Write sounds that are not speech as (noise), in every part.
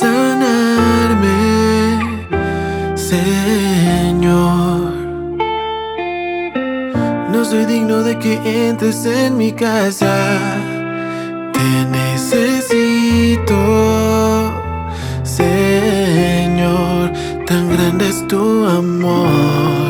sanarme. Señor. No soy digno de que entres en mi casa. Te necesito, Señor. Tan grande es tu amor.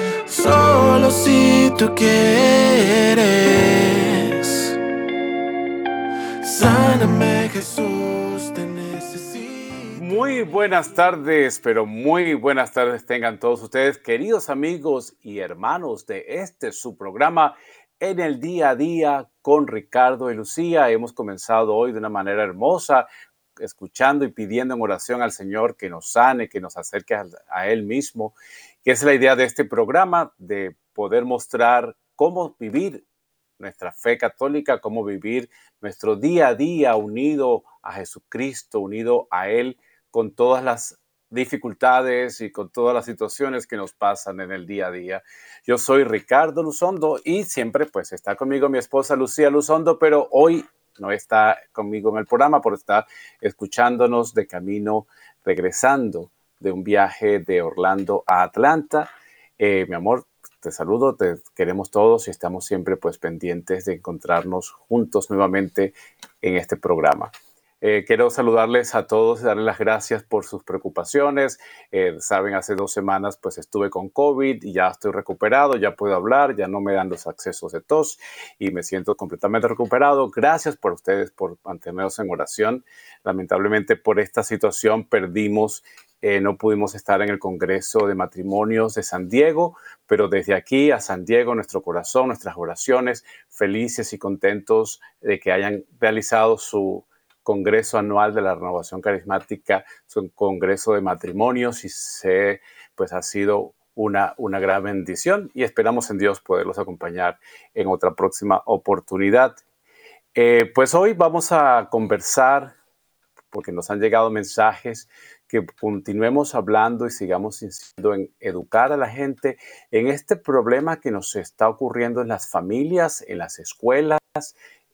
Solo si tú quieres. Sáname Jesús, te necesito. Muy buenas tardes, pero muy buenas tardes tengan todos ustedes, queridos amigos y hermanos de este su programa en el día a día con Ricardo y Lucía. Hemos comenzado hoy de una manera hermosa, escuchando y pidiendo en oración al Señor que nos sane, que nos acerque a, a Él mismo, que es la idea de este programa, de poder mostrar cómo vivir nuestra fe católica, cómo vivir nuestro día a día unido a Jesucristo, unido a Él, con todas las dificultades y con todas las situaciones que nos pasan en el día a día. Yo soy Ricardo Luzondo y siempre pues está conmigo mi esposa Lucía Luzondo, pero hoy no está conmigo en el programa por estar escuchándonos de camino, regresando de un viaje de Orlando a Atlanta. Eh, mi amor, te saludo, te queremos todos y estamos siempre pues pendientes de encontrarnos juntos nuevamente en este programa. Eh, quiero saludarles a todos y darles las gracias por sus preocupaciones. Eh, saben, hace dos semanas pues estuve con COVID y ya estoy recuperado, ya puedo hablar, ya no me dan los accesos de tos y me siento completamente recuperado. Gracias por ustedes por mantenernos en oración. Lamentablemente por esta situación perdimos eh, no pudimos estar en el Congreso de Matrimonios de San Diego, pero desde aquí a San Diego, nuestro corazón, nuestras oraciones, felices y contentos de que hayan realizado su Congreso Anual de la Renovación Carismática, su Congreso de Matrimonios y se, pues ha sido una, una gran bendición y esperamos en Dios poderlos acompañar en otra próxima oportunidad. Eh, pues hoy vamos a conversar, porque nos han llegado mensajes que continuemos hablando y sigamos insistiendo en educar a la gente en este problema que nos está ocurriendo en las familias, en las escuelas,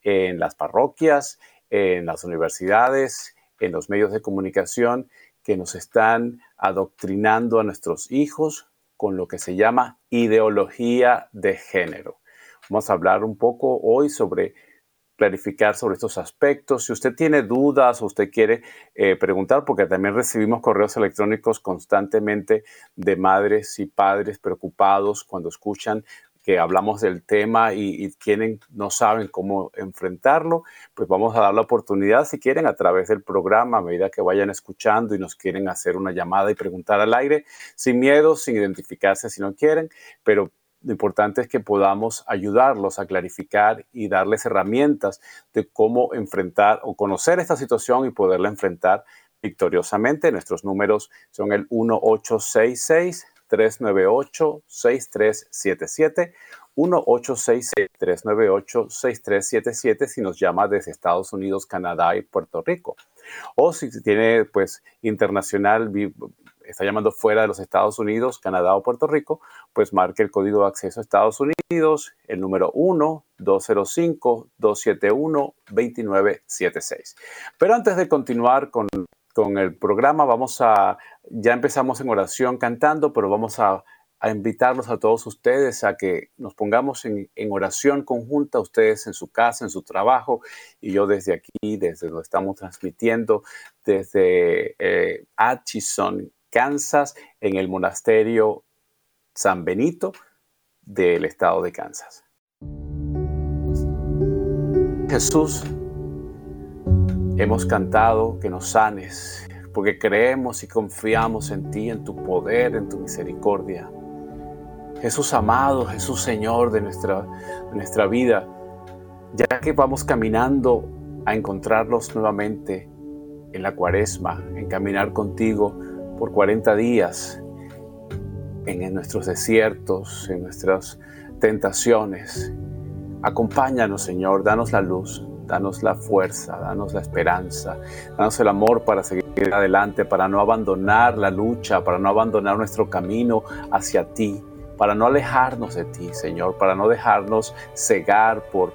en las parroquias, en las universidades, en los medios de comunicación, que nos están adoctrinando a nuestros hijos con lo que se llama ideología de género. Vamos a hablar un poco hoy sobre clarificar sobre estos aspectos. Si usted tiene dudas o usted quiere eh, preguntar, porque también recibimos correos electrónicos constantemente de madres y padres preocupados cuando escuchan que hablamos del tema y, y no saben cómo enfrentarlo, pues vamos a dar la oportunidad, si quieren, a través del programa, a medida que vayan escuchando y nos quieren hacer una llamada y preguntar al aire, sin miedo, sin identificarse si no quieren, pero lo importante es que podamos ayudarlos a clarificar y darles herramientas de cómo enfrentar o conocer esta situación y poderla enfrentar victoriosamente. Nuestros números son el 1866 398-6377, 1-866-398-6377 si nos llama desde Estados Unidos, Canadá y Puerto Rico. O si tiene, pues, internacional, está llamando fuera de los Estados Unidos, Canadá o Puerto Rico, pues marque el código de acceso a Estados Unidos, el número 1-205-271-2976. Pero antes de continuar con con el programa. Vamos a, ya empezamos en oración cantando, pero vamos a, invitarlos a todos ustedes a que nos pongamos en, oración conjunta, ustedes en su casa, en su trabajo, y yo desde aquí, desde donde estamos transmitiendo, desde eh, Atchison, Kansas, en el monasterio San Benito del estado de Kansas. Jesús, Hemos cantado que nos sanes, porque creemos y confiamos en ti, en tu poder, en tu misericordia. Jesús amado, Jesús Señor de nuestra, nuestra vida, ya que vamos caminando a encontrarnos nuevamente en la cuaresma, en caminar contigo por 40 días, en nuestros desiertos, en nuestras tentaciones. Acompáñanos, Señor, danos la luz, danos la fuerza, danos la esperanza, danos el amor para seguir adelante, para no abandonar la lucha, para no abandonar nuestro camino hacia ti, para no alejarnos de ti, Señor, para no dejarnos cegar por,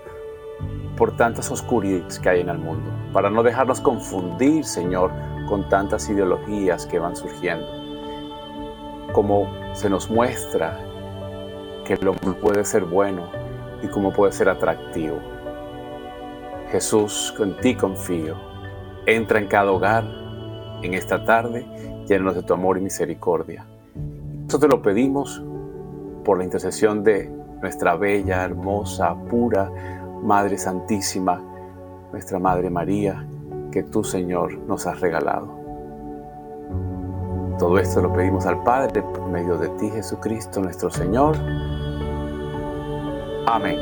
por tantas oscuridades que hay en el mundo, para no dejarnos confundir, Señor, con tantas ideologías que van surgiendo. Como se nos muestra que lo puede ser bueno y cómo puede ser atractivo. Jesús, con ti confío. Entra en cada hogar en esta tarde, llenos de tu amor y misericordia. Esto te lo pedimos por la intercesión de nuestra bella, hermosa, pura Madre Santísima, nuestra Madre María, que tú, Señor, nos has regalado. Todo esto lo pedimos al Padre por medio de ti, Jesucristo, nuestro Señor. Amén.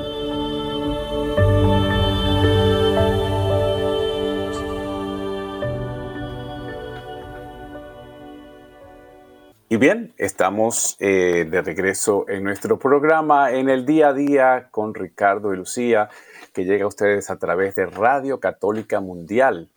Y bien, estamos eh, de regreso en nuestro programa en el día a día con Ricardo y Lucía, que llega a ustedes a través de Radio Católica Mundial,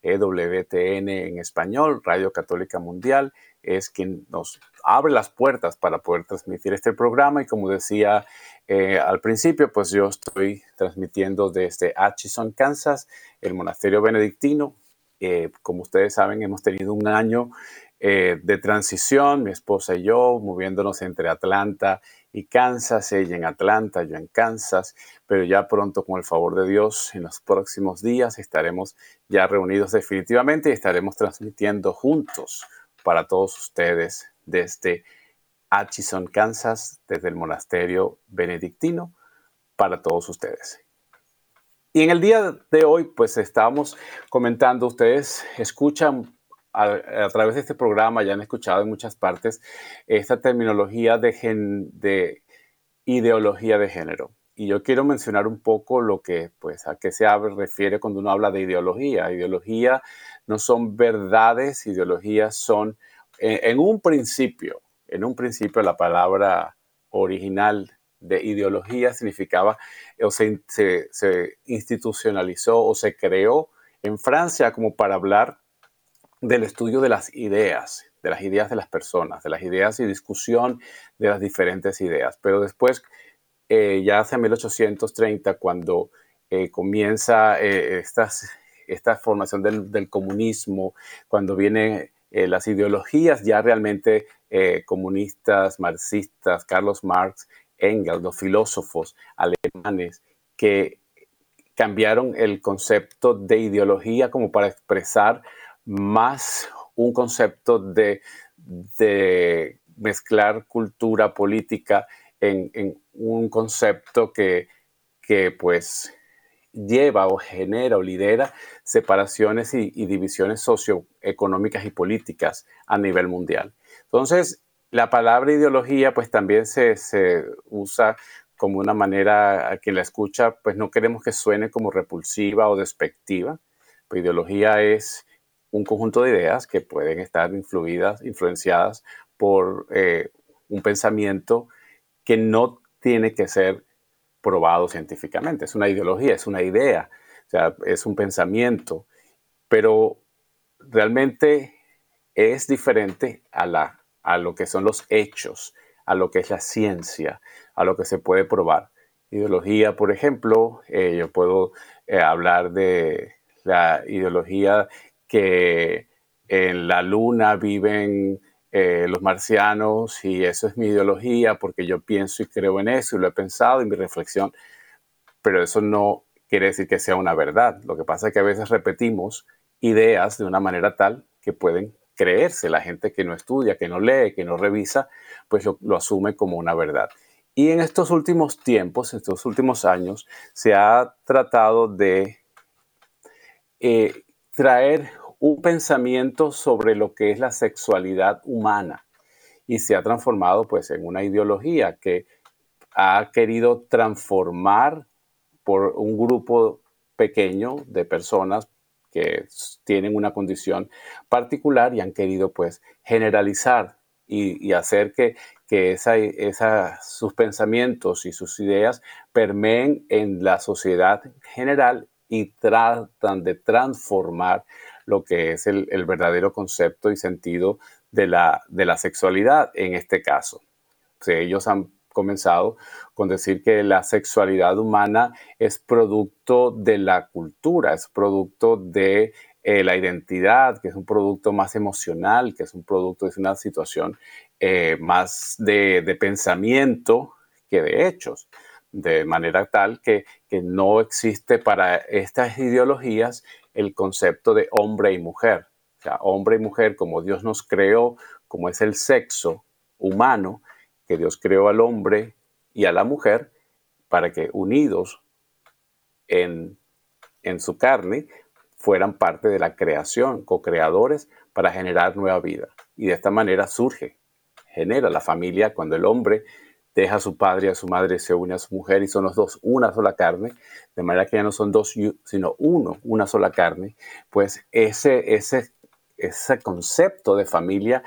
EWTN en español, Radio Católica Mundial, es quien nos abre las puertas para poder transmitir este programa y como decía eh, al principio, pues yo estoy transmitiendo desde Atchison, Kansas, el monasterio benedictino. Eh, como ustedes saben, hemos tenido un año eh, de transición, mi esposa y yo, moviéndonos entre Atlanta y Kansas, ella en Atlanta, yo en Kansas, pero ya pronto, con el favor de Dios, en los próximos días estaremos ya reunidos definitivamente y estaremos transmitiendo juntos para todos ustedes desde Atchison, Kansas, desde el monasterio benedictino, para todos ustedes. Y en el día de hoy, pues estábamos comentando, ustedes escuchan a, través de este programa ya han escuchado en muchas partes esta terminología de, de ideología de género. Y yo quiero mencionar un poco lo que, pues, a qué se refiere cuando uno habla de ideología. Ideología no son verdades, ideologías son, en, un principio, en un principio la palabra original de ideología significaba, o se, se institucionalizó o se creó en Francia como para hablar del estudio de las ideas, de las ideas de las personas, de las ideas y discusión de las diferentes ideas. Pero después, eh, ya hace 1830, cuando eh, comienza eh, esta formación del, comunismo, cuando vienen las ideologías ya realmente comunistas, marxistas, Carlos Marx, Engels, los filósofos alemanes, que cambiaron el concepto de ideología como para expresar más un concepto de, mezclar cultura política en, un concepto que, que pues lleva o genera o lidera separaciones y, divisiones socioeconómicas y políticas a nivel mundial. Entonces, la palabra ideología pues también se, se, usa como una manera a quien la escucha, pues no queremos que suene como repulsiva o despectiva. Pues ideología es un conjunto de ideas que pueden estar influidas, influenciadas por eh, un pensamiento que no tiene que ser probado científicamente. Es una ideología, es una idea, o sea, es un pensamiento, pero realmente es diferente a, la, a lo que son los hechos, a lo que es la ciencia, a lo que se puede probar. Ideología, por ejemplo, eh, yo puedo eh, hablar de la ideología que en la luna viven eh, los marcianos y eso es mi ideología porque yo pienso y creo en eso y lo he pensado y mi reflexión, pero eso no quiere decir que sea una verdad. Lo que pasa es que a veces repetimos ideas de una manera tal que pueden creerse. La gente que no estudia, que no lee, que no revisa, pues lo, asume como una verdad. Y en estos últimos tiempos, en estos últimos años, se ha tratado de eh, traer un pensamiento sobre lo que es la sexualidad humana. Y se ha transformado pues en una ideología que ha querido transformar por un grupo pequeño de personas que tienen una condición particular y han querido pues generalizar y, hacer que, que esa, sus pensamientos y sus ideas permeen en la sociedad general y tratan de transformar lo que es el, verdadero concepto y sentido de la, de la sexualidad en este caso. ellos han comenzado con decir que la sexualidad humana es producto de la cultura, es producto de eh, la identidad, que es un producto más emocional, que es un producto, es una situación eh, más de, de, pensamiento que de hechos, de manera tal que, que no existe para estas ideologías el concepto de hombre y mujer. O sea, hombre y mujer, como Dios nos creó, como es el sexo humano, que Dios creó al hombre y a la mujer, para que unidos en, en su carne fueran parte de la creación, co-creadores para generar nueva vida. Y de esta manera surge, genera la familia cuando el hombre deja a su padre y a su madre, se une a su mujer y son los dos una sola carne, de manera que ya no son dos, sino uno, una sola carne, pues ese, ese, ese concepto de familia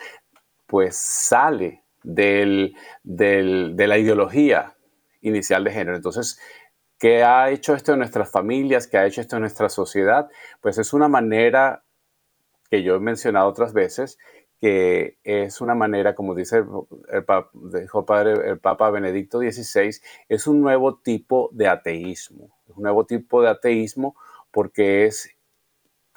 pues sale del, de la ideología inicial de género. Entonces, ¿qué ha hecho esto en nuestras familias? ¿Qué ha hecho esto en nuestra sociedad? Pues es una manera que yo he mencionado otras veces, que es una manera, como dice el, dijo el Papa Benedicto XVI, es un nuevo tipo de ateísmo. Un nuevo tipo de ateísmo porque es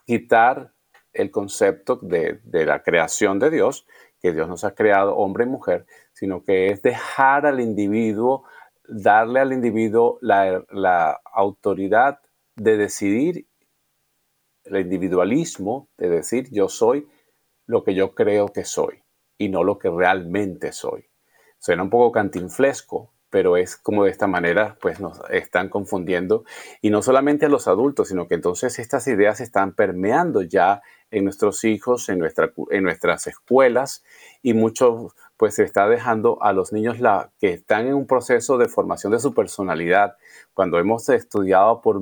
quitar el concepto de, la creación de Dios, que Dios nos ha creado hombre y mujer, sino que es dejar al individuo, darle al individuo la autoridad de decidir, el individualismo, de decir yo soy lo que yo creo que soy y no lo que realmente soy. Suena un poco cantinflesco, pero es como de esta manera, pues nos están confundiendo y no solamente a los adultos, sino que entonces estas ideas están permeando ya en nuestros hijos, en, nuestra, en nuestras escuelas y mucho pues se está dejando a los niños la, que están en un proceso de formación de su personalidad. Cuando hemos estudiado por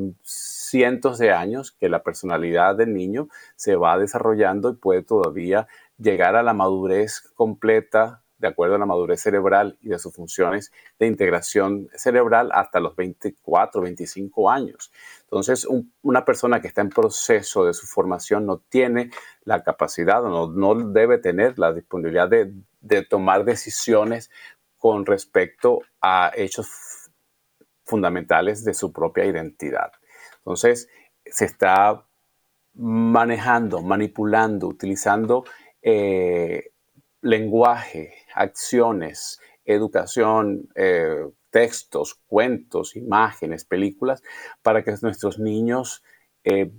cientos de años que la personalidad del niño se va desarrollando y puede todavía llegar a la madurez completa de acuerdo a la madurez cerebral y de sus funciones de integración cerebral hasta los 24, 25 años. Entonces, una persona que está en proceso de su formación no tiene la capacidad no, no debe tener la disponibilidad de tomar decisiones con respecto a hechos fundamentales de su propia identidad. Entonces, se está manejando, manipulando, utilizando eh, lenguaje, acciones, educación, eh, textos, cuentos, imágenes, películas, para que nuestros niños eh,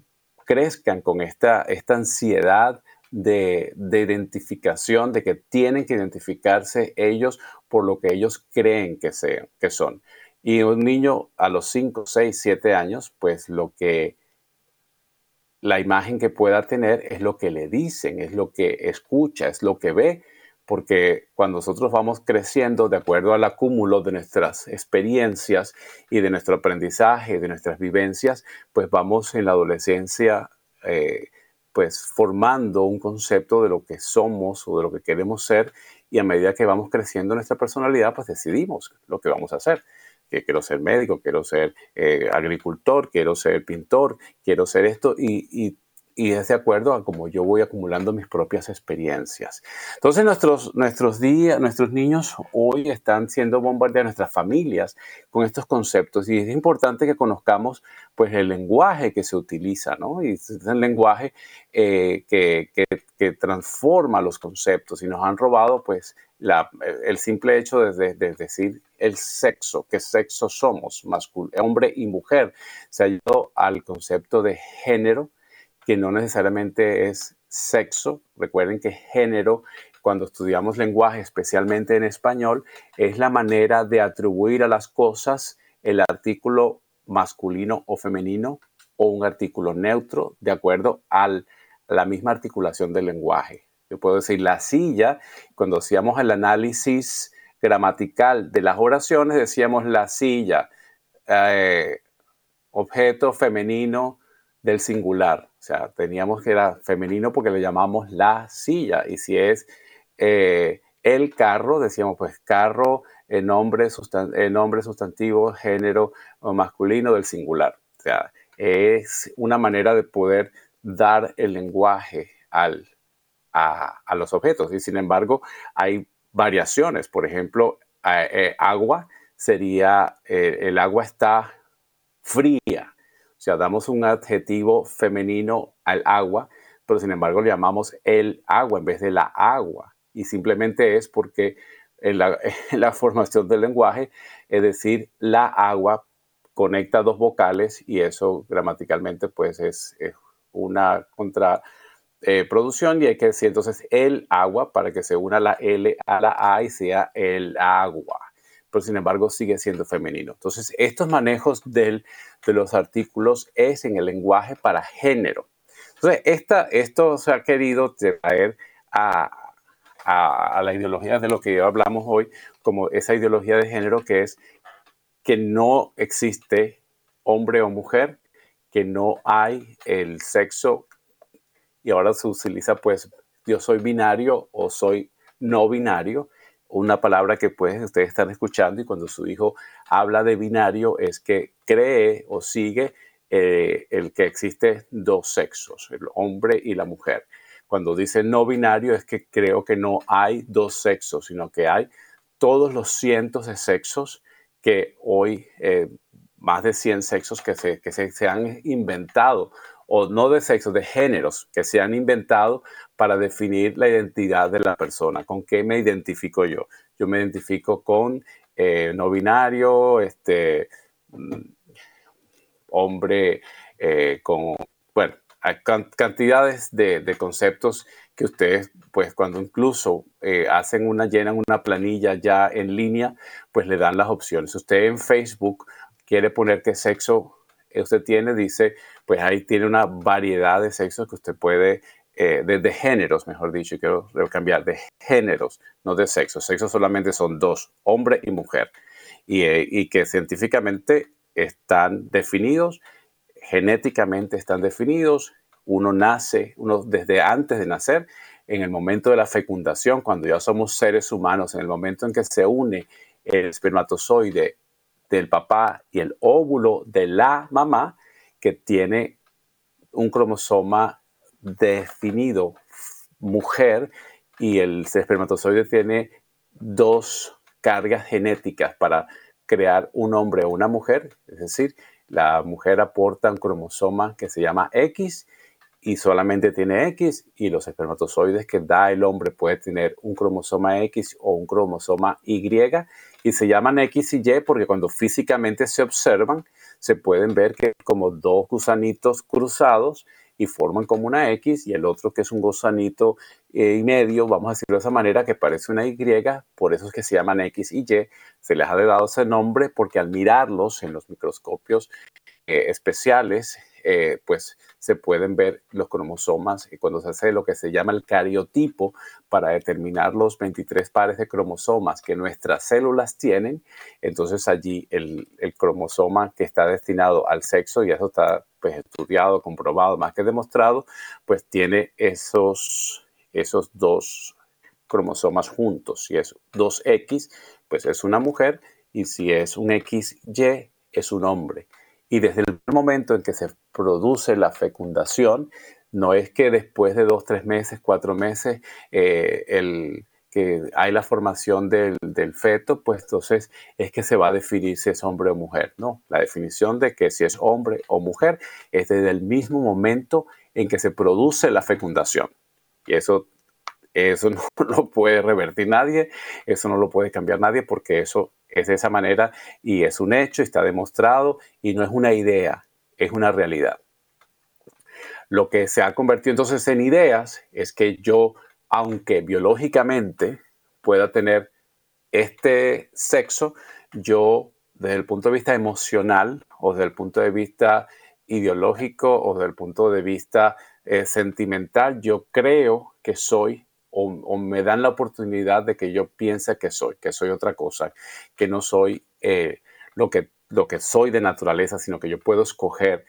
crezcan con esta, esta ansiedad de, identificación, de que tienen que identificarse ellos por lo que ellos creen que, sean, que son. Y un niño a los 5, 6, 7 años, pues lo que la imagen que pueda tener es lo que le dicen, es lo que escucha, es lo que ve, porque cuando nosotros vamos creciendo de acuerdo al acúmulo de nuestras experiencias y de nuestro aprendizaje, de nuestras vivencias, pues vamos en la adolescencia eh, pues formando un concepto de lo que somos o de lo que queremos ser y a medida que vamos creciendo nuestra personalidad, pues decidimos lo que vamos a hacer que quiero ser médico, quiero ser eh, agricultor, quiero ser pintor, quiero ser esto y, y, es de acuerdo a cómo yo voy acumulando mis propias experiencias. Entonces nuestros, nuestros, días, nuestros niños hoy están siendo bombardeados, nuestras familias, con estos conceptos y es importante que conozcamos pues el lenguaje que se utiliza, ¿no? Y es el lenguaje eh, que, que, que transforma los conceptos y nos han robado pues el simple hecho de, decir el sexo, qué sexo somos, hombre y mujer, se ido al concepto de género, que no necesariamente es sexo. Recuerden que género, cuando estudiamos lenguaje, especialmente en español, es la manera de atribuir a las cosas el artículo masculino o femenino o un artículo neutro de acuerdo a la misma articulación del lenguaje. Yo puedo decir la silla. Cuando hacíamos el análisis gramatical de las oraciones, decíamos la silla, eh, objeto femenino del singular. O sea, teníamos que era femenino porque le llamamos la silla. Y si es eh, el carro, decíamos pues carro, nombre, nombre sustantivo, género masculino del singular. O sea, es una manera de poder dar el lenguaje al, a, los objetos. Y sin embargo, hay variaciones. Por ejemplo, eh, agua sería, eh, el agua está fría. O sea, damos un adjetivo femenino al agua, pero sin embargo le llamamos el agua en vez de la agua. Y simplemente es porque en la, (laughs) formación del lenguaje, es decir, la agua conecta dos vocales y eso gramaticalmente pues es, es una contra eh, producción y hay que decir entonces el agua para que se una la L a la A y sea el agua. Pero sin embargo sigue siendo femenino. Entonces estos manejos del, de los artículos es en el lenguaje para género. Entonces esta, esto se ha querido traer a, a, a la ideología de lo que hablamos hoy, como esa ideología de género que es que no existe hombre o mujer, que no hay el sexo y ahora se utiliza pues yo soy binario o soy no binario, una palabra que pues ustedes están escuchando y cuando su hijo habla de binario es que cree o sigue eh, el que existe dos sexos, el hombre y la mujer. Cuando dice no binario es que creo que no hay dos sexos, sino que hay todos los cientos de sexos que hoy, eh, más de 100 sexos que se, que se han inventado o no de sexo, de géneros que se han inventado para definir la identidad de la persona. ¿Con qué me identifico yo? Yo me identifico con eh, no binario, este, mm, hombre eh, con, bueno, hay cantidades de, conceptos que ustedes, pues cuando incluso eh, hacen una, llenan una planilla ya en línea, pues le dan las opciones. Usted en Facebook quiere poner qué sexo usted tiene, dice, pues ahí tiene una variedad de sexos que usted puede, eh, de, géneros, mejor dicho, quiero cambiar, de géneros, no de sexos. Sexos solamente son dos, hombre y mujer, y, eh, y que científicamente están definidos, genéticamente están definidos, uno nace, uno desde antes de nacer, en el momento de la fecundación, cuando ya somos seres humanos, en el momento en que se une el espermatozoide del papá y el óvulo de la mamá que tiene un cromosoma definido mujer y el espermatozoide tiene dos cargas genéticas para crear un hombre o una mujer, es decir, la mujer aporta un cromosoma que se llama X y solamente tiene X y los espermatozoides que da el hombre puede tener un cromosoma X o un cromosoma Y y se llaman X y Y porque cuando físicamente se observan se pueden ver que como dos gusanitos cruzados y forman como una X y el otro que es un gusanito eh, y medio, vamos a decirlo de esa manera, que parece una Y, por eso es que se llaman X y Y. Se les ha dado ese nombre porque al mirarlos en los microscopios eh, especiales, eh, pues se pueden ver los cromosomas y cuando se hace lo que se llama el cariotipo para determinar los 23 pares de cromosomas que nuestras células tienen, entonces allí el, cromosoma que está destinado al sexo, y eso está pues, estudiado, comprobado, más que demostrado, pues tiene esos, esos dos cromosomas juntos. Si es 2X, pues es una mujer, y si es un XY, es un hombre. Y desde el momento en que se produce la fecundación, no es que después de dos, tres meses, cuatro meses, eh, el, que hay la formación del, del, feto, pues entonces es que se va a definir si es hombre o mujer, ¿no? La definición de que si es hombre o mujer es desde el mismo momento en que se produce la fecundación. Y eso, eso (laughs) no lo puede revertir nadie, eso no lo puede cambiar nadie porque eso es de esa manera y es un hecho, está demostrado y no es una idea, es una realidad. Lo que se ha convertido entonces en ideas es que yo, aunque biológicamente pueda tener este sexo, yo desde el punto de vista emocional o desde el punto de vista ideológico o desde el punto de vista eh, sentimental, yo creo que soy o, me dan la oportunidad de que yo piense que soy, que soy otra cosa, que no soy eh, lo, que, lo que soy de naturaleza, sino que yo puedo escoger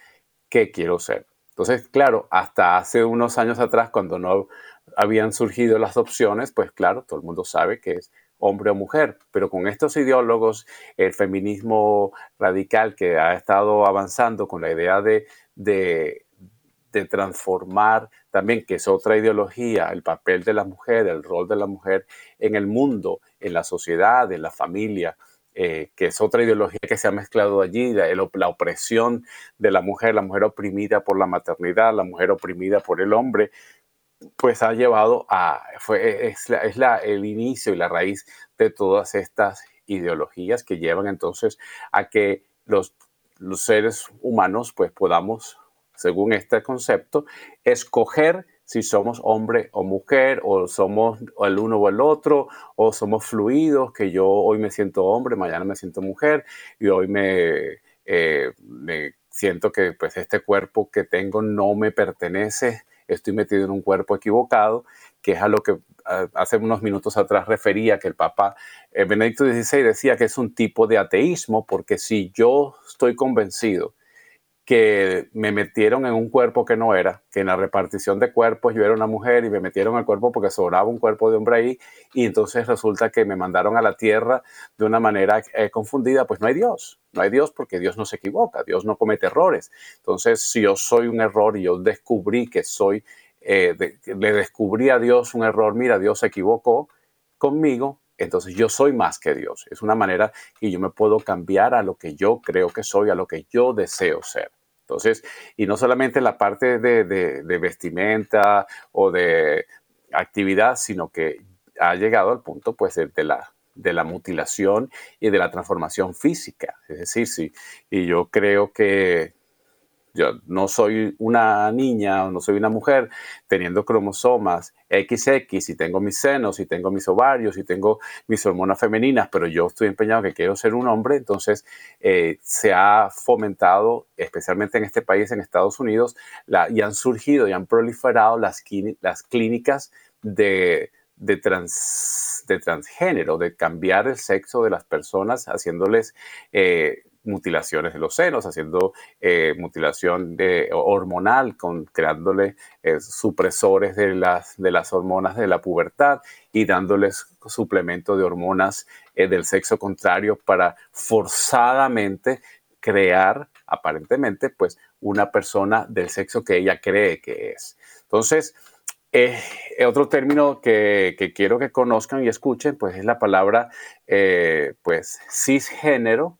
qué quiero ser. Entonces, claro, hasta hace unos años atrás, cuando no habían surgido las opciones, pues claro, todo el mundo sabe que es hombre o mujer, pero con estos ideólogos, el feminismo radical que ha estado avanzando con la idea de, de, de transformar también, que es otra ideología, el papel de la mujer, el rol de la mujer en el mundo, en la sociedad, en la familia, eh, que es otra ideología que se ha mezclado allí, la, la, opresión de la mujer, la mujer oprimida por la maternidad, la mujer oprimida por el hombre, pues ha llevado a, fue, es, la, el inicio y la raíz de todas estas ideologías que llevan entonces a que los, los seres humanos pues podamos según este concepto, escoger si somos hombre o mujer, o somos el uno o el otro, o somos fluidos, que yo hoy me siento hombre, mañana me siento mujer, y hoy me, eh, siento que pues este cuerpo que tengo no me pertenece, estoy metido en un cuerpo equivocado, que es a lo que hace unos minutos atrás refería, que el Papa eh, Benedicto XVI decía que es un tipo de ateísmo, porque si yo estoy convencido que me metieron en un cuerpo que no era, que en la repartición de cuerpos yo era una mujer y me metieron al cuerpo porque sobraba un cuerpo de hombre ahí y entonces resulta que me mandaron a la tierra de una manera eh, confundida, pues no hay Dios, no hay Dios porque Dios no se equivoca, Dios no comete errores. Entonces, si yo soy un error y yo descubrí que soy, eh, le descubrí a Dios un error, mira, Dios se equivocó conmigo, entonces yo soy más que Dios. Es una manera que yo me puedo cambiar a lo que yo creo que soy, a lo que yo deseo ser. Entonces, y no solamente la parte de, vestimenta o de actividad, sino que ha llegado al punto pues de la, de la mutilación y de la transformación física. Es decir, sí, y yo creo que yo no soy una niña o no soy una mujer teniendo cromosomas XX y tengo mis senos y tengo mis ovarios y tengo mis hormonas femeninas, pero yo estoy empeñado que quiero ser un hombre, entonces eh, se ha fomentado, especialmente en este país, en Estados Unidos, y han surgido y han proliferado las, las clínicas de, de, trans, de transgénero, de cambiar el sexo de las personas, haciéndoles eh, mutilaciones de los senos, haciendo eh, mutilación hormonal, con, creándole eh, supresores de las, hormonas de la pubertad y dándoles suplemento de hormonas eh, del sexo contrario para forzadamente crear, aparentemente, pues una persona del sexo que ella cree que es. Entonces, otro término que, que, quiero que conozcan y escuchen, pues es la palabra, pues, cisgénero,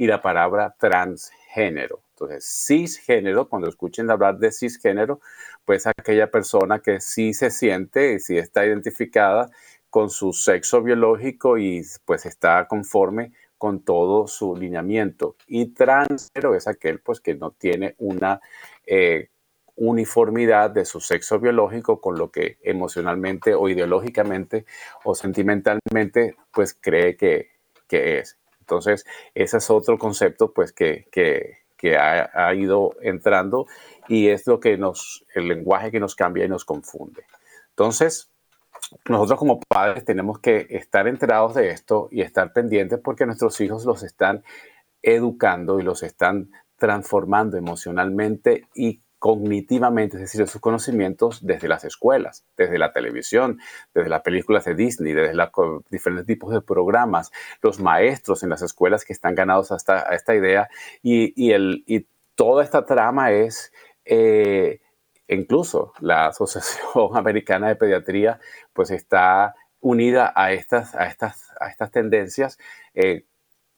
y la palabra transgénero. Entonces, cisgénero, cuando escuchen hablar de cisgénero, pues aquella persona que sí se siente y sí está identificada con su sexo biológico y pues está conforme con todo su lineamiento. Y transgénero es aquel pues que no tiene una, eh, uniformidad de su sexo biológico con lo que emocionalmente o ideológicamente o sentimentalmente pues cree que, es. Entonces, ese es otro concepto pues que, ha, ha, ido entrando y es lo que nos, el lenguaje que nos cambia y nos confunde. Entonces, nosotros como padres tenemos que estar enterados de esto y estar pendientes porque nuestros hijos los están educando y los están transformando emocionalmente y cognitivamente, es decir, sus conocimientos desde las escuelas, desde la televisión, desde las películas de Disney, desde diferentes tipos de programas, los maestros en las escuelas que están ganados hasta a esta idea y, el, y toda esta trama es, eh, incluso la Asociación (laughs) Americana de Pediatría, pues está unida a estas, a estas, a estas tendencias, eh,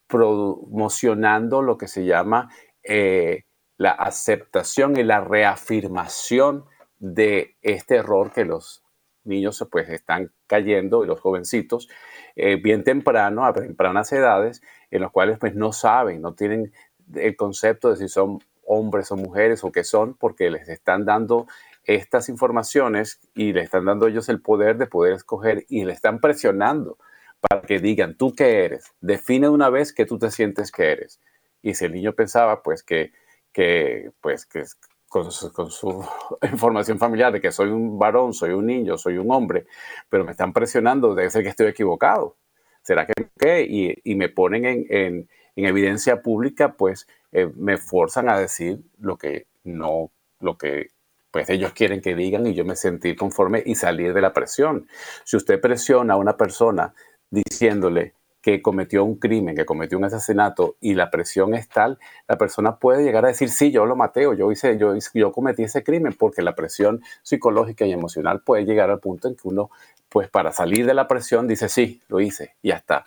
promocionando lo que se llama eh, la aceptación y la reafirmación de este error que los niños pues están cayendo y los jovencitos eh, bien temprano, a tempranas edades, en los cuales pues no saben, no tienen el concepto de si son hombres o mujeres o qué son, porque les están dando estas informaciones y le están dando ellos el poder de poder escoger y le están presionando para que digan, ¿tú qué eres? Define una vez que tú te sientes que eres. Y si el niño pensaba pues que que, pues, que con su, con su, (laughs) información familiar de que soy un varón, soy un niño, soy un hombre, pero me están presionando, debe ser que estoy equivocado. ¿Será que qué? Y, y me ponen en, en, en, evidencia pública, pues eh, me forzan a decir lo que no, lo que pues ellos quieren que digan y yo me sentí conforme y salir de la presión. Si usted presiona a una persona diciéndole, que cometió un crimen, que cometió un asesinato y la presión es tal, la persona puede llegar a decir, sí, yo lo maté o yo, hice, yo, yo cometí ese crimen, porque la presión psicológica y emocional puede llegar al punto en que uno, pues para salir de la presión, dice, sí, lo hice, y ya está.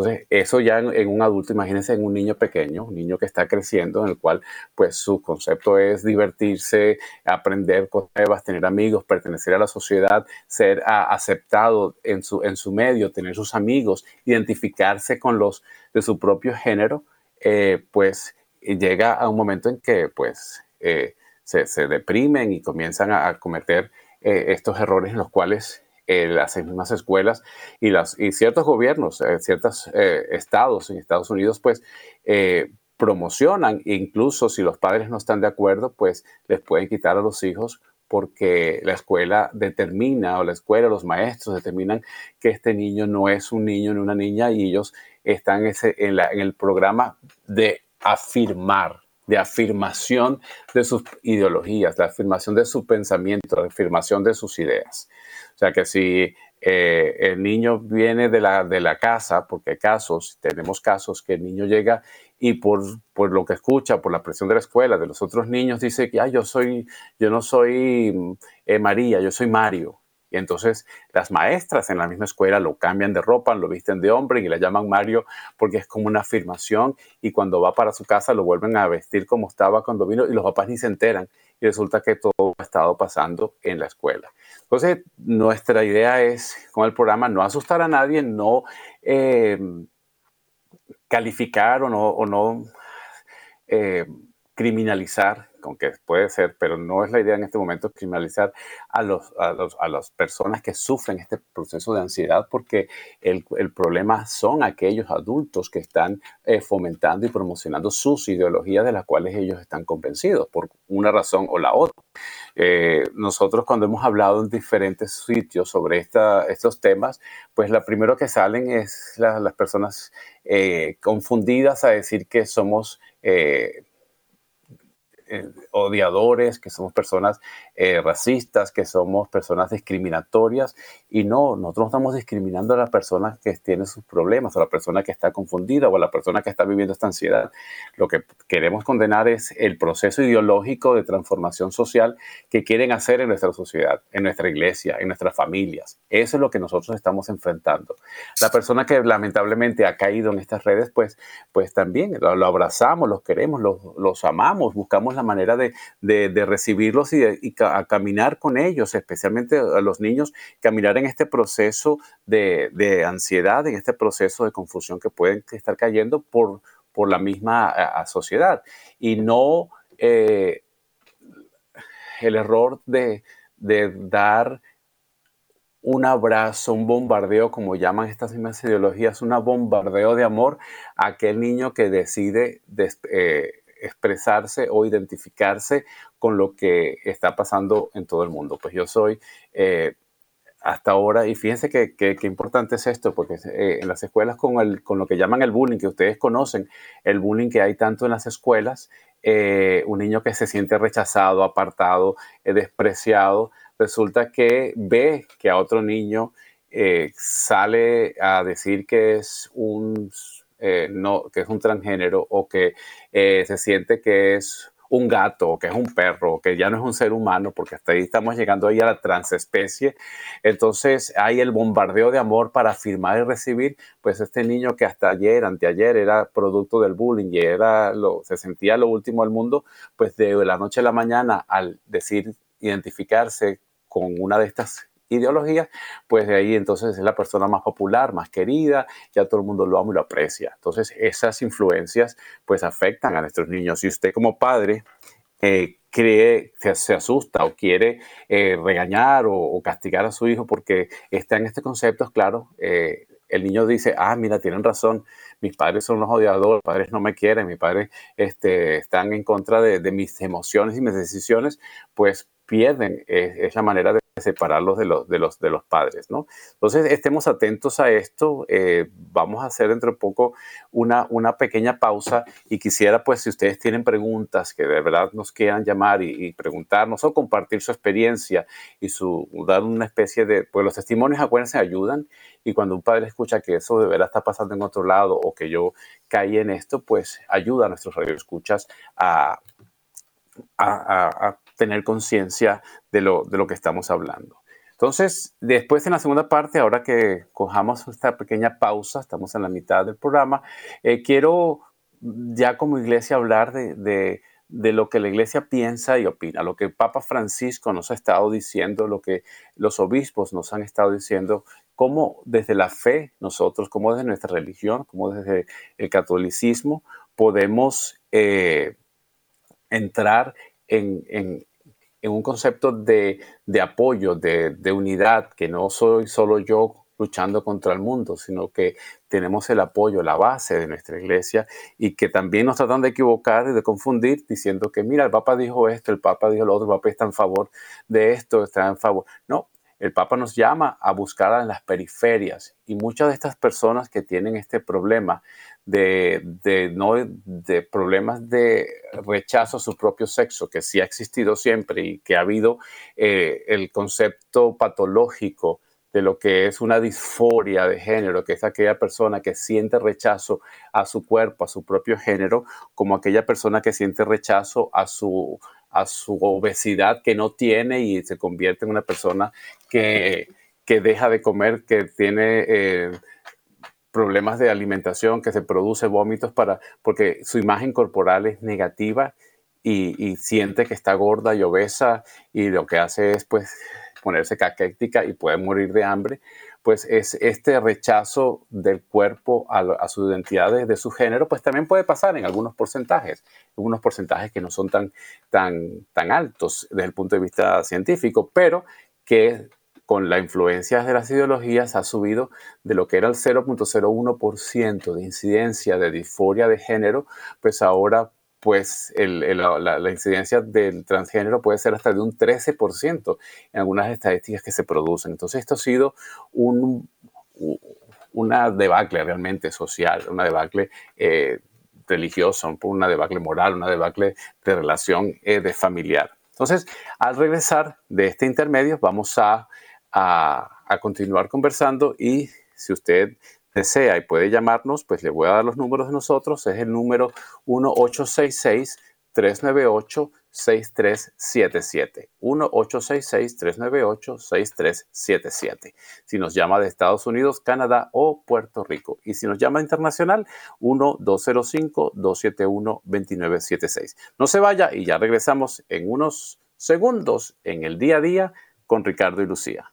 Entonces, eso ya en, un adulto, imagínense en un niño pequeño, un niño que está creciendo, en el cual pues su concepto es divertirse, aprender cosas nuevas, tener amigos, pertenecer a la sociedad, ser aceptado en su, en su medio, tener sus amigos, identificarse con los de su propio género, eh, pues llega a un momento en que pues eh, se, se, deprimen y comienzan a, cometer eh, estos errores en los cuales eh, las mismas escuelas y, las, y ciertos gobiernos, eh, ciertos eh, estados en Estados Unidos, pues promocionan, incluso si los padres no están de acuerdo, pues les pueden quitar a los hijos porque la escuela determina o la escuela, los maestros determinan que este niño no es un niño ni una niña y ellos están ese, en, la, en el programa de afirmar, de afirmación de sus ideologías, de afirmación de su pensamiento, de afirmación de sus ideas. O sea que si eh, el niño viene de la, de la casa, porque hay casos, tenemos casos que el niño llega y por, por lo que escucha, por la presión de la escuela, de los otros niños, dice que yo soy, yo no soy eh, María, yo soy Mario. Y entonces las maestras en la misma escuela lo cambian de ropa, lo visten de hombre y le llaman Mario porque es como una afirmación y cuando va para su casa lo vuelven a vestir como estaba cuando vino y los papás ni se enteran y resulta que todo ha estado pasando en la escuela. Entonces nuestra idea es con el programa no asustar a nadie, no eh, calificar o no, eh, criminalizar aunque puede ser, pero no es la idea en este momento criminalizar a, los, a, las personas que sufren este proceso de ansiedad, porque el, problema son aquellos adultos que están eh, fomentando y promocionando sus ideologías de las cuales ellos están convencidos, por una razón o la otra. Eh, nosotros cuando hemos hablado en diferentes sitios sobre esta, estos temas, pues la primero que salen es las personas eh, confundidas a decir que somos odiadores, que somos personas eh, racistas, que somos personas discriminatorias. Y no, nosotros no estamos discriminando a la persona que tiene sus problemas, a la persona que está confundida o a la persona que está viviendo esta ansiedad. Lo que queremos condenar es el proceso ideológico de transformación social que quieren hacer en nuestra sociedad, en nuestra iglesia, en nuestras familias. Eso es lo que nosotros estamos enfrentando. La persona que lamentablemente ha caído en estas redes, pues, pues también lo, abrazamos, los queremos, los, los amamos, buscamos la manera de, recibirlos y, a caminar con ellos, especialmente a los niños, caminar en este proceso de, ansiedad, en este proceso de confusión que pueden estar cayendo por, por la misma sociedad. Y no... Eh, el error de, dar un abrazo, un bombardeo, como llaman estas mismas ideologías, un bombardeo de amor a aquel niño que decide eh, expresarse o identificarse con lo que está pasando en todo el mundo. Pues yo soy eh, hasta ahora, y fíjense que, importante es esto, porque eh, en las escuelas con, el, con lo que llaman el bullying, que ustedes conocen, el bullying que hay tanto en las escuelas, un niño que se siente rechazado, apartado, despreciado, resulta que ve que a otro niño eh, sale a decir que es un eh, no, que es un transgénero o que eh, se siente que es un gato que es un perro que ya no es un ser humano, porque hasta ahí estamos llegando ahí a la transespecie. Entonces hay el bombardeo de amor para afirmar y recibir, pues este niño que hasta ayer, anteayer era producto del bullying y era lo, se sentía lo último del mundo, pues de la noche a la mañana al decir identificarse con una de estas ideologías, pues de ahí entonces es la persona más popular, más querida, ya todo el mundo lo ama y lo aprecia. Entonces esas influencias pues afectan a nuestros niños. Si usted como padre eh, cree, se asusta o quiere eh, regañar o, castigar a su hijo porque está en este concepto, claro, eh, el niño dice, ah, mira, tienen razón, mis padres son los odiadores, mis padres no me quieren, mis padres este, están en contra de, de mis emociones y mis decisiones, pues pierden esa manera de separarlos de los, de los, de los padres, ¿no? Entonces, estemos atentos a esto. Eh, vamos a hacer dentro de poco una, una pequeña pausa y quisiera, pues, si ustedes tienen preguntas que de verdad nos quieran llamar y, preguntarnos o compartir su experiencia y su, dar una especie de, pues los testimonios, acuérdense, ayudan y cuando un padre escucha que eso de verdad está pasando en otro lado o que yo caí en esto, pues ayuda a nuestros radioescuchas a, a, a tener conciencia de lo, de lo que estamos hablando. Entonces, después en la segunda parte, ahora que cojamos esta pequeña pausa, estamos en la mitad del programa, eh, quiero ya como iglesia hablar de, de, lo que la iglesia piensa y opina, lo que Papa Francisco nos ha estado diciendo, lo que los obispos nos han estado diciendo, cómo desde la fe nosotros, cómo desde nuestra religión, cómo desde el catolicismo podemos eh, entrar en, en, en un concepto de, apoyo, de, unidad, que no soy solo yo luchando contra el mundo, sino que tenemos el apoyo, la base de nuestra iglesia y que también nos tratan de equivocar y de confundir diciendo que mira, el Papa dijo esto, el Papa dijo lo otro, el Papa está en favor de esto, está en favor. No, el Papa nos llama a buscar en las periferias y muchas de estas personas que tienen este problema de, no, de problemas de rechazo a su propio sexo, que sí ha existido siempre y que ha habido eh, el concepto patológico de lo que es una disforia de género, que es aquella persona que siente rechazo a su cuerpo, a su propio género, como aquella persona que siente rechazo a su, a su obesidad que no tiene y se convierte en una persona que, que deja de comer, que tiene... Eh, problemas de alimentación, que se produce vómitos para, porque su imagen corporal es negativa y, siente que está gorda y obesa y lo que hace es pues ponerse caquética y puede morir de hambre, pues es este rechazo del cuerpo a, su identidad de, su género, pues también puede pasar en algunos porcentajes, algunos porcentajes que no son tan, tan, tan altos desde el punto de vista científico, pero que con la influencia de las ideologías ha subido de lo que era el 0.01% de incidencia de disforia de género, pues ahora pues la, incidencia del transgénero puede ser hasta de un 13% en algunas estadísticas que se producen. Entonces esto ha sido un, una debacle realmente social, una debacle eh, religiosa, una debacle moral, una debacle de relación eh, de familiar. Entonces, al regresar de este intermedio, vamos a a, continuar conversando y si usted desea y puede llamarnos, pues le voy a dar los números de nosotros. Es el número 1866-398-6377. 1866-398-6377. Si nos llama de Estados Unidos, Canadá o Puerto Rico. Y si nos llama internacional, 1-205-271-2976. No se vaya y ya regresamos en unos segundos en el día a día con Ricardo y Lucía.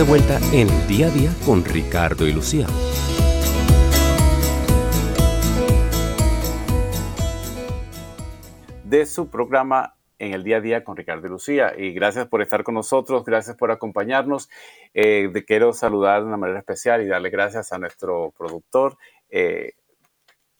De vuelta en el día a día con Ricardo y Lucía. de su programa en el día a día con Ricardo y Lucía. Y gracias por estar con nosotros, gracias por acompañarnos. Eh, quiero saludar de una manera especial y darle gracias a nuestro productor, eh,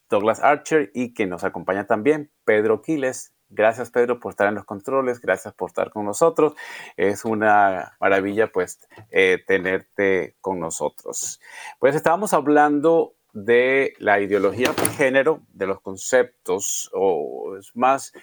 Douglas Archer, y que nos acompaña también, Pedro Quiles. Gracias, Pedro, por estar en los controles. Gracias por estar con nosotros. Es una maravilla, pues, eh, tenerte con nosotros. Pues estábamos hablando de la ideología de género, de los conceptos, o es más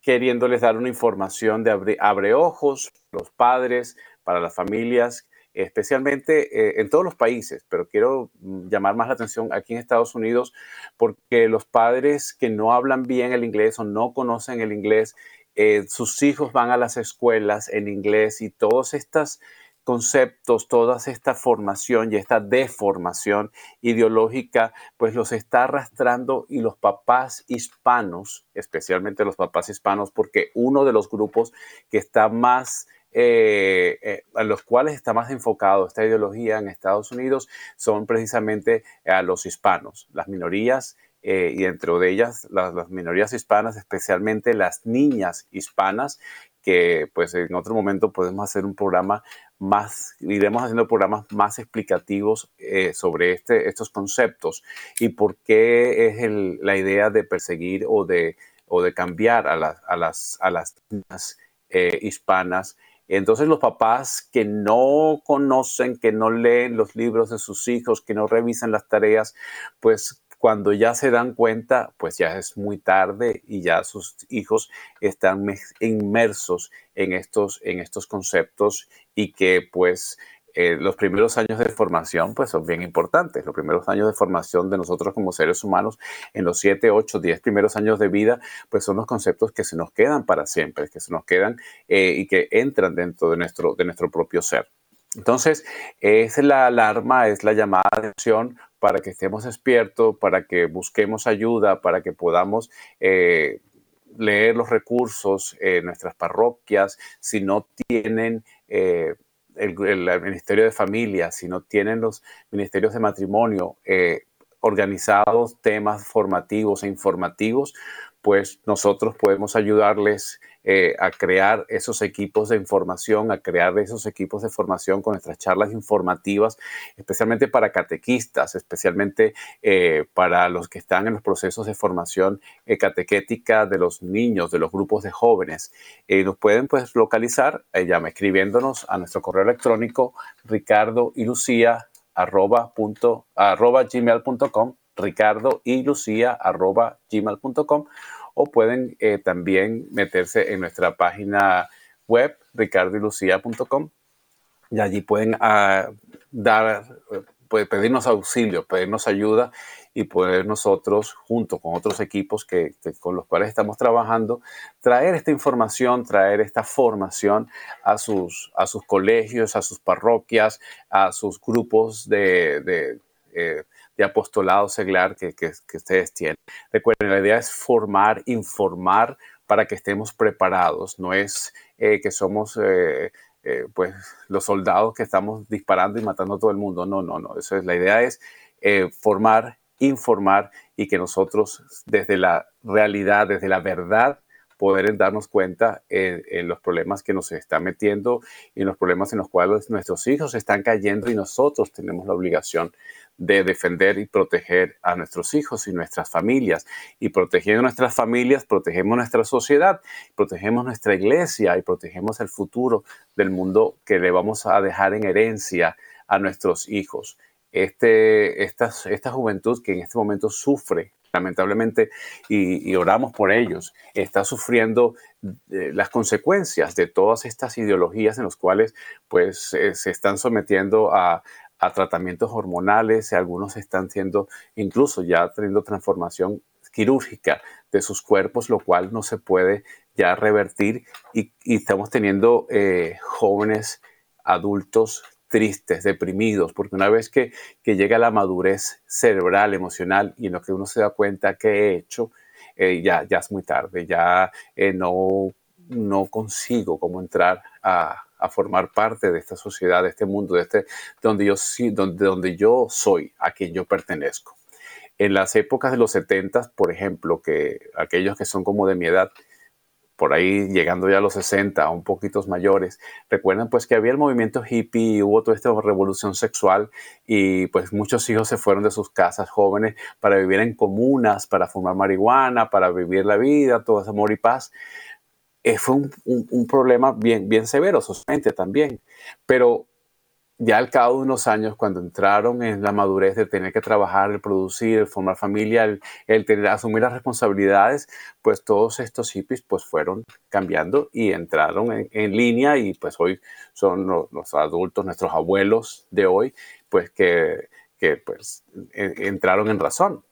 queriéndoles dar una información de abre, abre ojos, los padres, para las familias, especialmente eh, en todos los países, pero quiero mm, llamar más la atención aquí en Estados Unidos porque los padres que no hablan bien el inglés o no conocen el inglés, eh, sus hijos van a las escuelas en inglés y todas estas conceptos, toda esta formación y esta deformación ideológica, pues los está arrastrando y los papás hispanos, especialmente los papás hispanos, porque uno de los grupos que está más eh, eh, a los cuales está más enfocado esta ideología en Estados Unidos son precisamente a los hispanos, las minorías eh, y dentro de ellas las, minorías hispanas, especialmente las niñas hispanas, que pues en otro momento podemos hacer un programa más, iremos haciendo programas más explicativos eh, sobre este, estos conceptos y por qué es la idea de perseguir o de, o de cambiar a, las a, las, a las niñas hispanas. Entonces los papás que no conocen, que no leen los libros de sus hijos, que no revisan las tareas, pues cuando ya se dan cuenta, pues ya es muy tarde y ya sus hijos están inmersos en estos, en estos conceptos y que pues eh, los primeros años de formación pues son bien importantes. Los primeros años de formación de nosotros como seres humanos en los 7, 8, 10 primeros años de vida pues son los conceptos que se nos quedan para siempre, que se nos quedan eh, y que entran dentro de nuestro, de nuestro propio ser. Entonces, es la alarma, es la llamada de acción para que estemos despiertos, para que busquemos ayuda, para que podamos eh, leer los recursos en nuestras parroquias, si no tienen el, Ministerio de Familia, si no tienen los ministerios de matrimonio eh, organizados, temas formativos e informativos, pues nosotros podemos ayudarles eh, a crear esos equipos de información, a crear esos equipos de formación con nuestras charlas informativas, especialmente para catequistas, especialmente eh, para los que están en los procesos de formación eh, catequética de los niños, de los grupos de jóvenes. nos pueden pues localizar, llama escribiéndonos a nuestro correo electrónico ricardo y lucía arroba, punto, arroba gmail.com ricardo y lucía arroba gmail.com o pueden eh, también meterse en nuestra página web ricardilucia.com y allí pueden ah, dar, pedirnos auxilio, pedirnos ayuda y poder nosotros, junto con otros equipos que, con los cuales estamos trabajando, traer esta información, traer esta formación a sus, a sus colegios, a sus parroquias, a sus grupos de, eh, de apostolado seglar que, que, ustedes tienen. Recuerden, la idea es formar, informar para que estemos preparados, no es eh, que somos eh, eh, pues los soldados que estamos disparando y matando a todo el mundo, no, no, no, eso es, la idea es formar, informar y que nosotros desde la realidad, desde la verdad, poder darnos cuenta en, los problemas que nos están metiendo y en los problemas en los cuales nuestros hijos están cayendo y nosotros tenemos la obligación de defender y proteger a nuestros hijos y nuestras familias. Y protegiendo nuestras familias, protegemos nuestra sociedad, protegemos nuestra iglesia y protegemos el futuro del mundo que le vamos a dejar en herencia a nuestros hijos. Este, esta, esta juventud que en este momento sufre lamentablemente, y, oramos por ellos, está sufriendo eh, las consecuencias de todas estas ideologías en las cuales pues eh, se están sometiendo a, a tratamientos hormonales, algunos están siendo incluso ya teniendo transformación quirúrgica de sus cuerpos, lo cual no se puede ya revertir y, estamos teniendo eh, jóvenes adultos tristes, deprimidos, porque una vez que, llega la madurez cerebral, emocional y en lo que uno se da cuenta que he hecho, eh, ya, ya es muy tarde, ya eh, no, no consigo cómo entrar a, a formar parte de esta sociedad, de este mundo, de este, donde yo, donde, donde yo soy, a quien yo pertenezco. En las épocas de los 70, por ejemplo, que aquellos que son como de mi edad, por ahí llegando ya a los 60, un poquitos mayores, recuerdan pues que había el movimiento hippie, hubo toda esta revolución sexual y pues muchos hijos se fueron de sus casas jóvenes para vivir en comunas, para fumar marihuana, para vivir la vida, todo ese amor y paz. Eh, fue un, problema bien, bien severo socialmente también. Pero ya al cabo de unos años, cuando entraron en la madurez de tener que trabajar, el producir, el formar familia, el, tener, asumir las responsabilidades, pues todos estos hippies pues fueron cambiando y entraron en, línea y pues hoy son los, adultos, nuestros abuelos de hoy, pues que, que pues entraron en razón.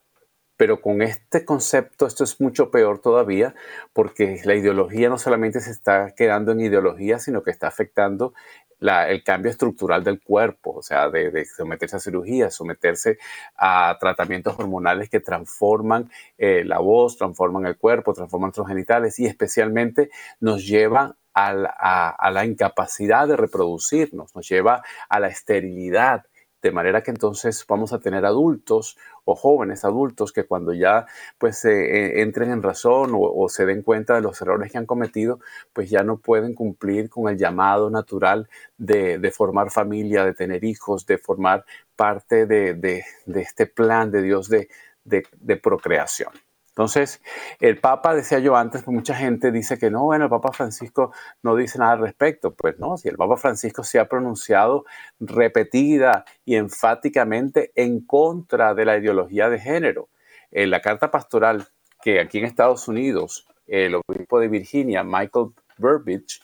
Pero con este concepto esto es mucho peor todavía porque la ideología no solamente se está quedando en ideología, sino que está afectando el cambio estructural del cuerpo, o sea, de, someterse a cirugía, someterse a tratamientos hormonales que transforman eh, la voz, transforman el cuerpo, transforman nuestros genitales y especialmente nos llevan a la incapacidad de reproducirnos, nos lleva a la esterilidad, de manera que entonces vamos a tener adultos o jóvenes adultos que cuando ya pues eh, entren en razón o, se den cuenta de los errores que han cometido, pues ya no pueden cumplir con el llamado natural de, formar familia, de tener hijos, de formar parte de, este plan de Dios de procreación. Entonces, el Papa, decía yo antes, mucha gente dice que no, bueno, el Papa Francisco no dice nada al respecto. Pues no, si el Papa Francisco se ha pronunciado repetida y enfáticamente en contra de la ideología de género. En la carta pastoral que aquí en Estados Unidos, el obispo de Virginia, Michael Burbidge,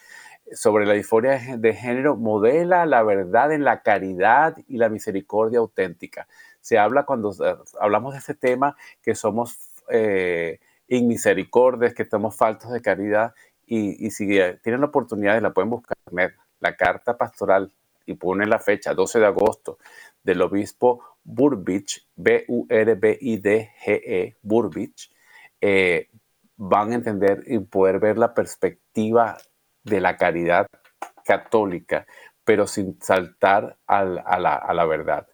sobre la disforia de género, modela la verdad en la caridad y la misericordia auténtica. Se habla cuando eh, hablamos de este tema que somos eh, inmisericordias, que estamos faltos de caridad. Y, si tienen oportunidades, la pueden buscar. La carta pastoral y pone la fecha, 12 de agosto, del obispo Burbich, B-U-R-B-I-D-G-E, Burbich, eh, van a entender y poder ver la perspectiva de la caridad católica, pero sin saltar a la verdad.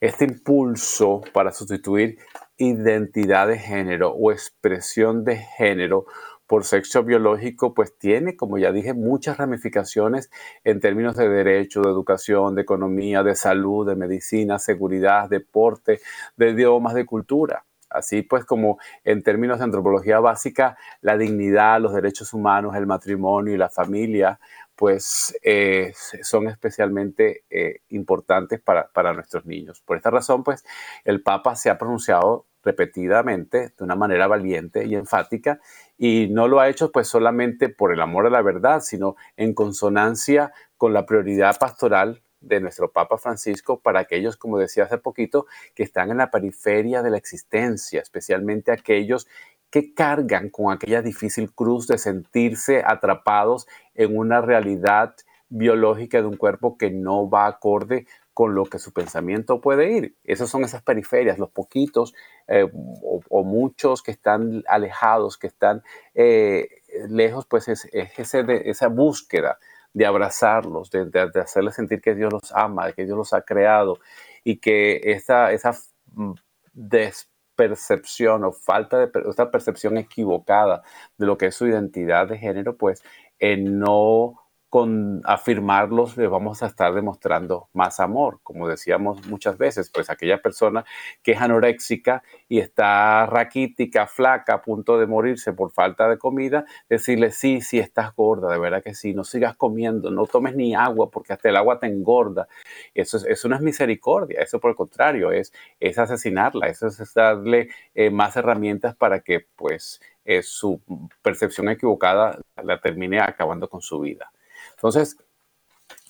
Este impulso para sustituir identidad de género o expresión de género por sexo biológico, pues tiene, como ya dije, muchas ramificaciones en términos de derecho, de educación, de economía, de salud, de medicina, seguridad, deporte, de idiomas, de cultura. Así pues como en términos de antropología básica, la dignidad, los derechos humanos, el matrimonio y la familia, pues eh, son especialmente eh, importantes para, para, nuestros niños. Por esta razón, pues el Papa se ha pronunciado repetidamente, de una manera valiente y enfática, y no lo ha hecho pues solamente por el amor a la verdad, sino en consonancia con la prioridad pastoral de nuestro Papa Francisco para aquellos, como decía hace poquito, que están en la periferia de la existencia, especialmente aquellos que cargan con aquella difícil cruz de sentirse atrapados en una realidad biológica de un cuerpo que no va acorde con lo que su pensamiento puede ir. Esas son esas periferias, los poquitos eh, o, muchos que están alejados, que están eh, lejos, pues es, esa búsqueda de abrazarlos, de, hacerles sentir que Dios los ama, que Dios los ha creado y que esa, esa mm, despercepción o falta de esta percepción equivocada de lo que es su identidad de género, pues eh, no con afirmarlos le vamos a estar demostrando más amor, como decíamos muchas veces, pues aquella persona que es anoréxica y está raquítica, flaca, a punto de morirse por falta de comida, decirle, sí, sí, estás gorda, de verdad que sí, no sigas comiendo, no tomes ni agua porque hasta el agua te engorda. Eso, es, eso no es misericordia, eso por el contrario, es, es asesinarla, eso es darle eh, más herramientas para que pues eh, su percepción equivocada la termine acabando con su vida. Entonces,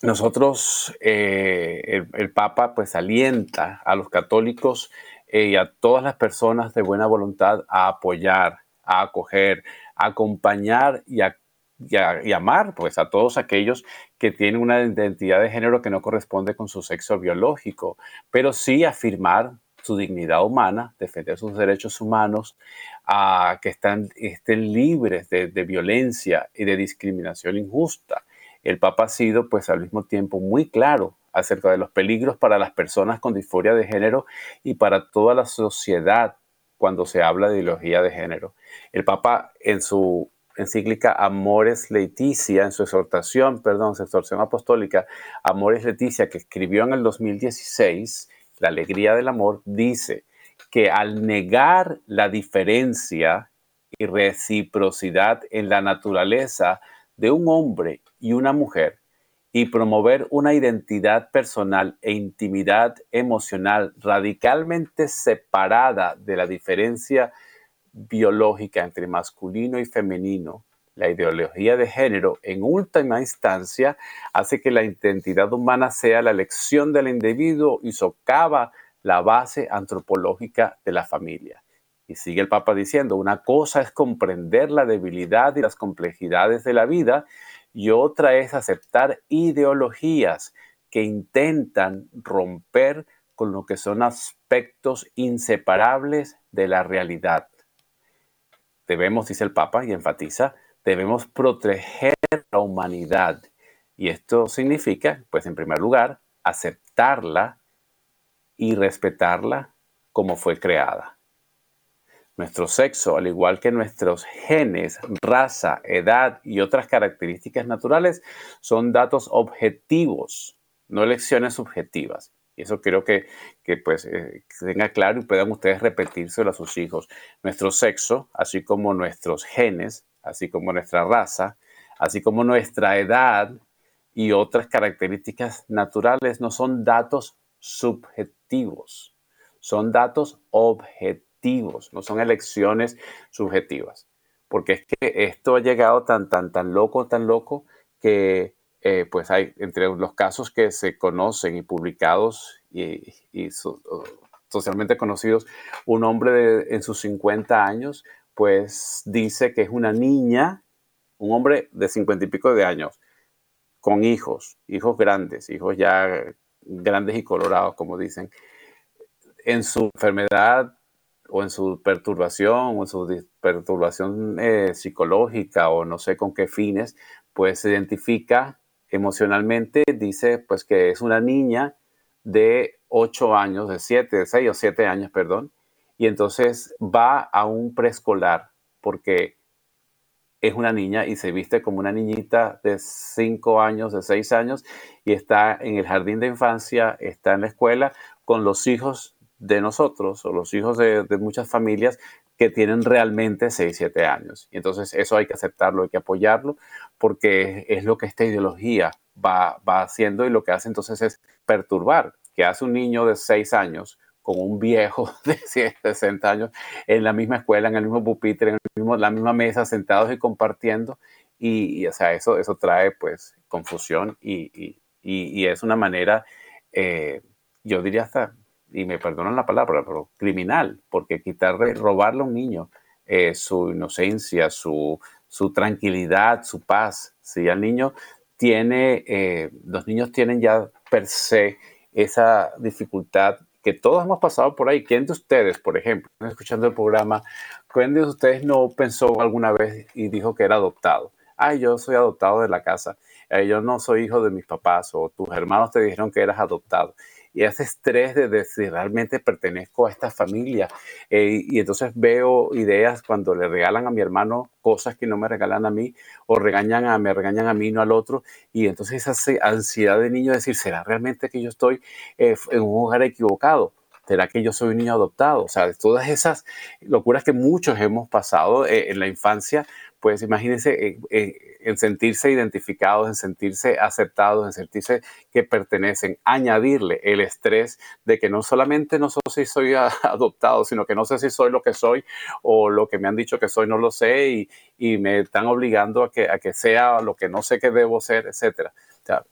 nosotros, eh, el, Papa pues alienta a los católicos eh, y a todas las personas de buena voluntad a apoyar, a acoger, a acompañar y a, amar pues a todos aquellos que tienen una identidad de género que no corresponde con su sexo biológico, pero sí afirmar su dignidad humana, defender sus derechos humanos, a que estén libres de violencia y de discriminación injusta el Papa ha sido pues al mismo tiempo muy claro acerca de los peligros para las personas con disforia de género y para toda la sociedad cuando se habla de ideología de género. El Papa en su encíclica Amores Leticia, en su exhortación, perdón, su exhortación apostólica Amores Leticia, que escribió en el 2016, La alegría del amor, dice que al negar la diferencia y reciprocidad en la naturaleza de un hombre y una mujer y promover una identidad personal e intimidad emocional radicalmente separada de la diferencia biológica entre masculino y femenino, la ideología de género en última instancia hace que la identidad humana sea la elección del individuo y socava la base antropológica de la familia. Y sigue el Papa diciendo, una cosa es comprender la debilidad y las complejidades de la vida y otra es aceptar ideologías que intentan romper con lo que son aspectos inseparables de la realidad. Debemos, dice el Papa y enfatiza, debemos proteger la humanidad. Y esto significa, pues en primer lugar, aceptarla y respetarla como fue creada. Nuestro sexo, al igual que nuestros genes, raza, edad y otras características naturales, son datos objetivos, no elecciones subjetivas. Y eso quiero que, pues, eh, tenga claro y puedan ustedes repetírselo a sus hijos. Nuestro sexo, así como nuestros genes, así como nuestra raza, así como nuestra edad y otras características naturales, no son datos subjetivos, son datos objetivos no son elecciones subjetivas. Porque es que esto ha llegado tan, tan, tan loco, tan loco, que eh, pues hay entre los casos que se conocen y publicados y, socialmente conocidos, un hombre en sus 50 años, pues dice que es una niña, un hombre de 50 y pico de años, con hijos, hijos grandes, hijos ya grandes y colorados, como dicen, en su enfermedad o en su perturbación o en su perturbación eh, psicológica o no sé con qué fines, pues se identifica emocionalmente, dice pues que es una niña de 8 años, de 7, de 6 o 7 años, perdón, y entonces va a un preescolar porque es una niña y se viste como una niñita de 5 años, de 6 años, y está en el jardín de infancia, está en la escuela con los hijos de nosotros o los hijos de, muchas familias que tienen realmente 6, 7 años. Y entonces eso hay que aceptarlo, hay que apoyarlo, porque es lo que esta ideología va, va haciendo y lo que hace entonces es perturbar, que hace un niño de 6 años con un viejo (laughs) de 60 años en la misma escuela, en el mismo pupitre, en la misma mesa, sentados y compartiendo. Y, o sea, eso, eso trae pues confusión y, y, es una manera, eh, yo diría hasta, y me perdonan la palabra, pero criminal, porque quitarle, robarle a un niño eh, su inocencia, su, su tranquilidad, su paz. Si el niño tiene, eh, los niños tienen ya per se esa dificultad que todos hemos pasado por ahí. ¿Quién de ustedes, por ejemplo, escuchando el programa, quién de ustedes no pensó alguna vez y dijo que era adoptado? Ay, yo soy adoptado de la casa. yo no soy hijo de mis papás o tus hermanos te dijeron que eras adoptado y ese estrés de, si realmente pertenezco a esta familia. Eh, y entonces veo ideas cuando le regalan a mi hermano cosas que no me regalan a mí o regañan a, me regañan a mí, no al otro. Y entonces esa ansiedad de niño de decir, ¿será realmente que yo estoy eh, en un hogar equivocado? ¿Será que yo soy un niño adoptado? O sea, todas esas locuras que muchos hemos pasado eh, en la infancia, pues imagínense en sentirse identificados, en sentirse aceptados, en sentirse que pertenecen, añadirle el estrés de que no solamente no sé si soy (laughs) adoptado, sino que no sé si soy lo que soy o lo que me han dicho que soy no lo sé y, me están obligando a que, a que sea lo que no sé que debo ser, etc.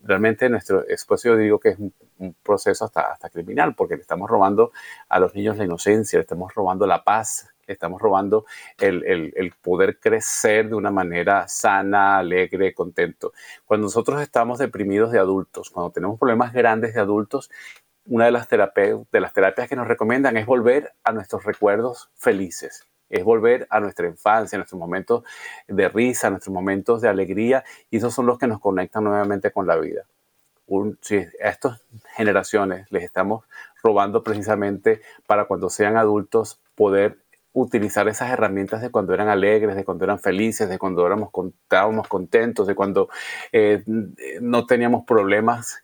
realmente nuestro espacio yo digo que es un, un, proceso hasta, hasta criminal porque le estamos robando a los niños la inocencia, le estamos robando la paz, estamos robando el, poder crecer de una manera sana, alegre, contento. Cuando nosotros estamos deprimidos de adultos, cuando tenemos problemas grandes de adultos, una de las, de las terapias que nos recomiendan es volver a nuestros recuerdos felices, es volver a nuestra infancia, a nuestros momentos de risa, a nuestros momentos de alegría, y esos son los que nos conectan nuevamente con la vida. si a estas generaciones les estamos robando precisamente para cuando sean adultos poder utilizar esas herramientas de cuando eran alegres, de cuando eran felices, de cuando éramos, estábamos contentos, de cuando eh, no teníamos problemas,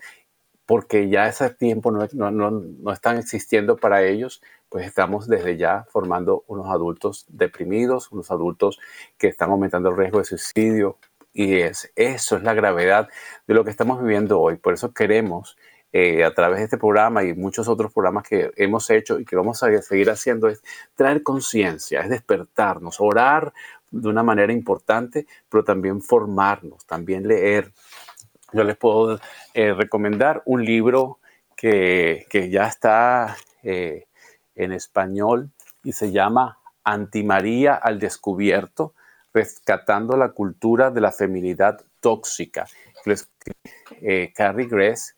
porque ya ese tiempo no, no, no, no, están existiendo para ellos, pues estamos desde ya formando unos adultos deprimidos, unos adultos que están aumentando el riesgo de suicidio. Y es, eso es la gravedad de lo que estamos viviendo hoy. Por eso queremos eh, a través de este programa y muchos otros programas que hemos hecho y que vamos a seguir haciendo es traer conciencia, es despertarnos, orar de una manera importante, pero también formarnos, también leer. Yo les puedo eh, recomendar un libro que, que ya está eh, en español y se llama Antimaría al descubierto, rescatando la cultura de la feminidad tóxica. Carrie Gress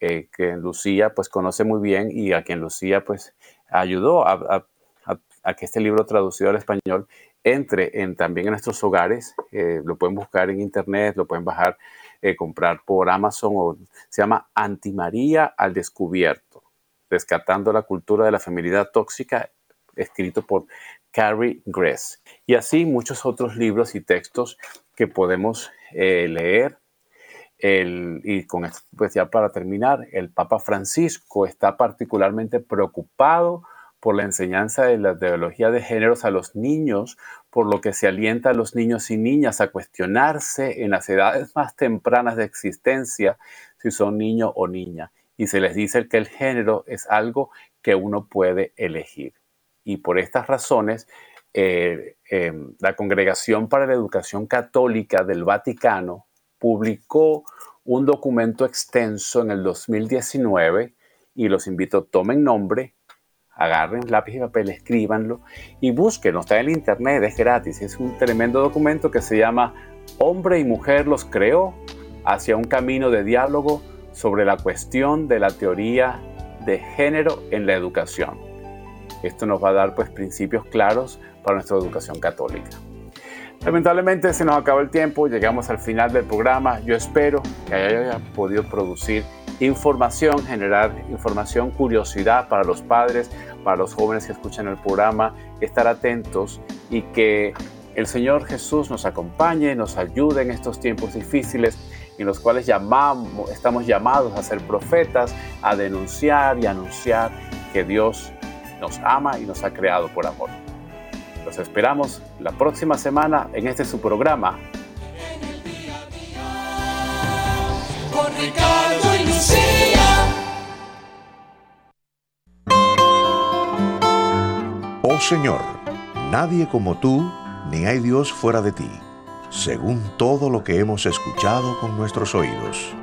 eh, que Lucía pues conoce muy bien y a quien Lucía pues ayudó a, que este libro traducido al español entre en, también en nuestros hogares. Eh, lo pueden buscar en internet, lo pueden bajar, eh, comprar por Amazon o se llama Antimaría al descubierto, rescatando la cultura de la feminidad tóxica, escrito por Carrie Gress. Y así muchos otros libros y textos que podemos leer y con esto, ya para terminar, el Papa Francisco está particularmente preocupado por la enseñanza de la teología de géneros a los niños, por lo que se alienta a los niños y niñas a cuestionarse en las edades más tempranas de existencia si son niño o niña. Y se les dice que el género es algo que uno puede elegir. Y por estas razones, eh, em, la Congregación para la Educación Católica del Vaticano publicó un documento extenso en el 2019 y los invito, tomen nombre, agarren lápiz y papel, escríbanlo y búsquenlo. Está en el internet, es gratis. Es un tremendo documento que se llama Hombre y Mujer los creó hacia un camino de diálogo sobre la cuestión de la teoría de género en la educación. Esto nos va a dar pues principios claros para nuestra educación católica. Lamentablemente se nos acabó el tiempo, llegamos al final del programa. Yo espero que haya podido producir información, generar información, curiosidad para los padres, para los jóvenes que escuchan el programa, estar atentos y que el Señor Jesús nos acompañe, nos ayude en estos tiempos difíciles en los cuales llamamos, estamos llamados a ser profetas, a denunciar y anunciar que Dios nos ama y nos ha creado por amor. Los esperamos la próxima semana en este su programa. Con Ricardo y Lucía. Oh Señor, nadie como tú, ni hay Dios fuera de ti, según todo lo que hemos escuchado con nuestros oídos.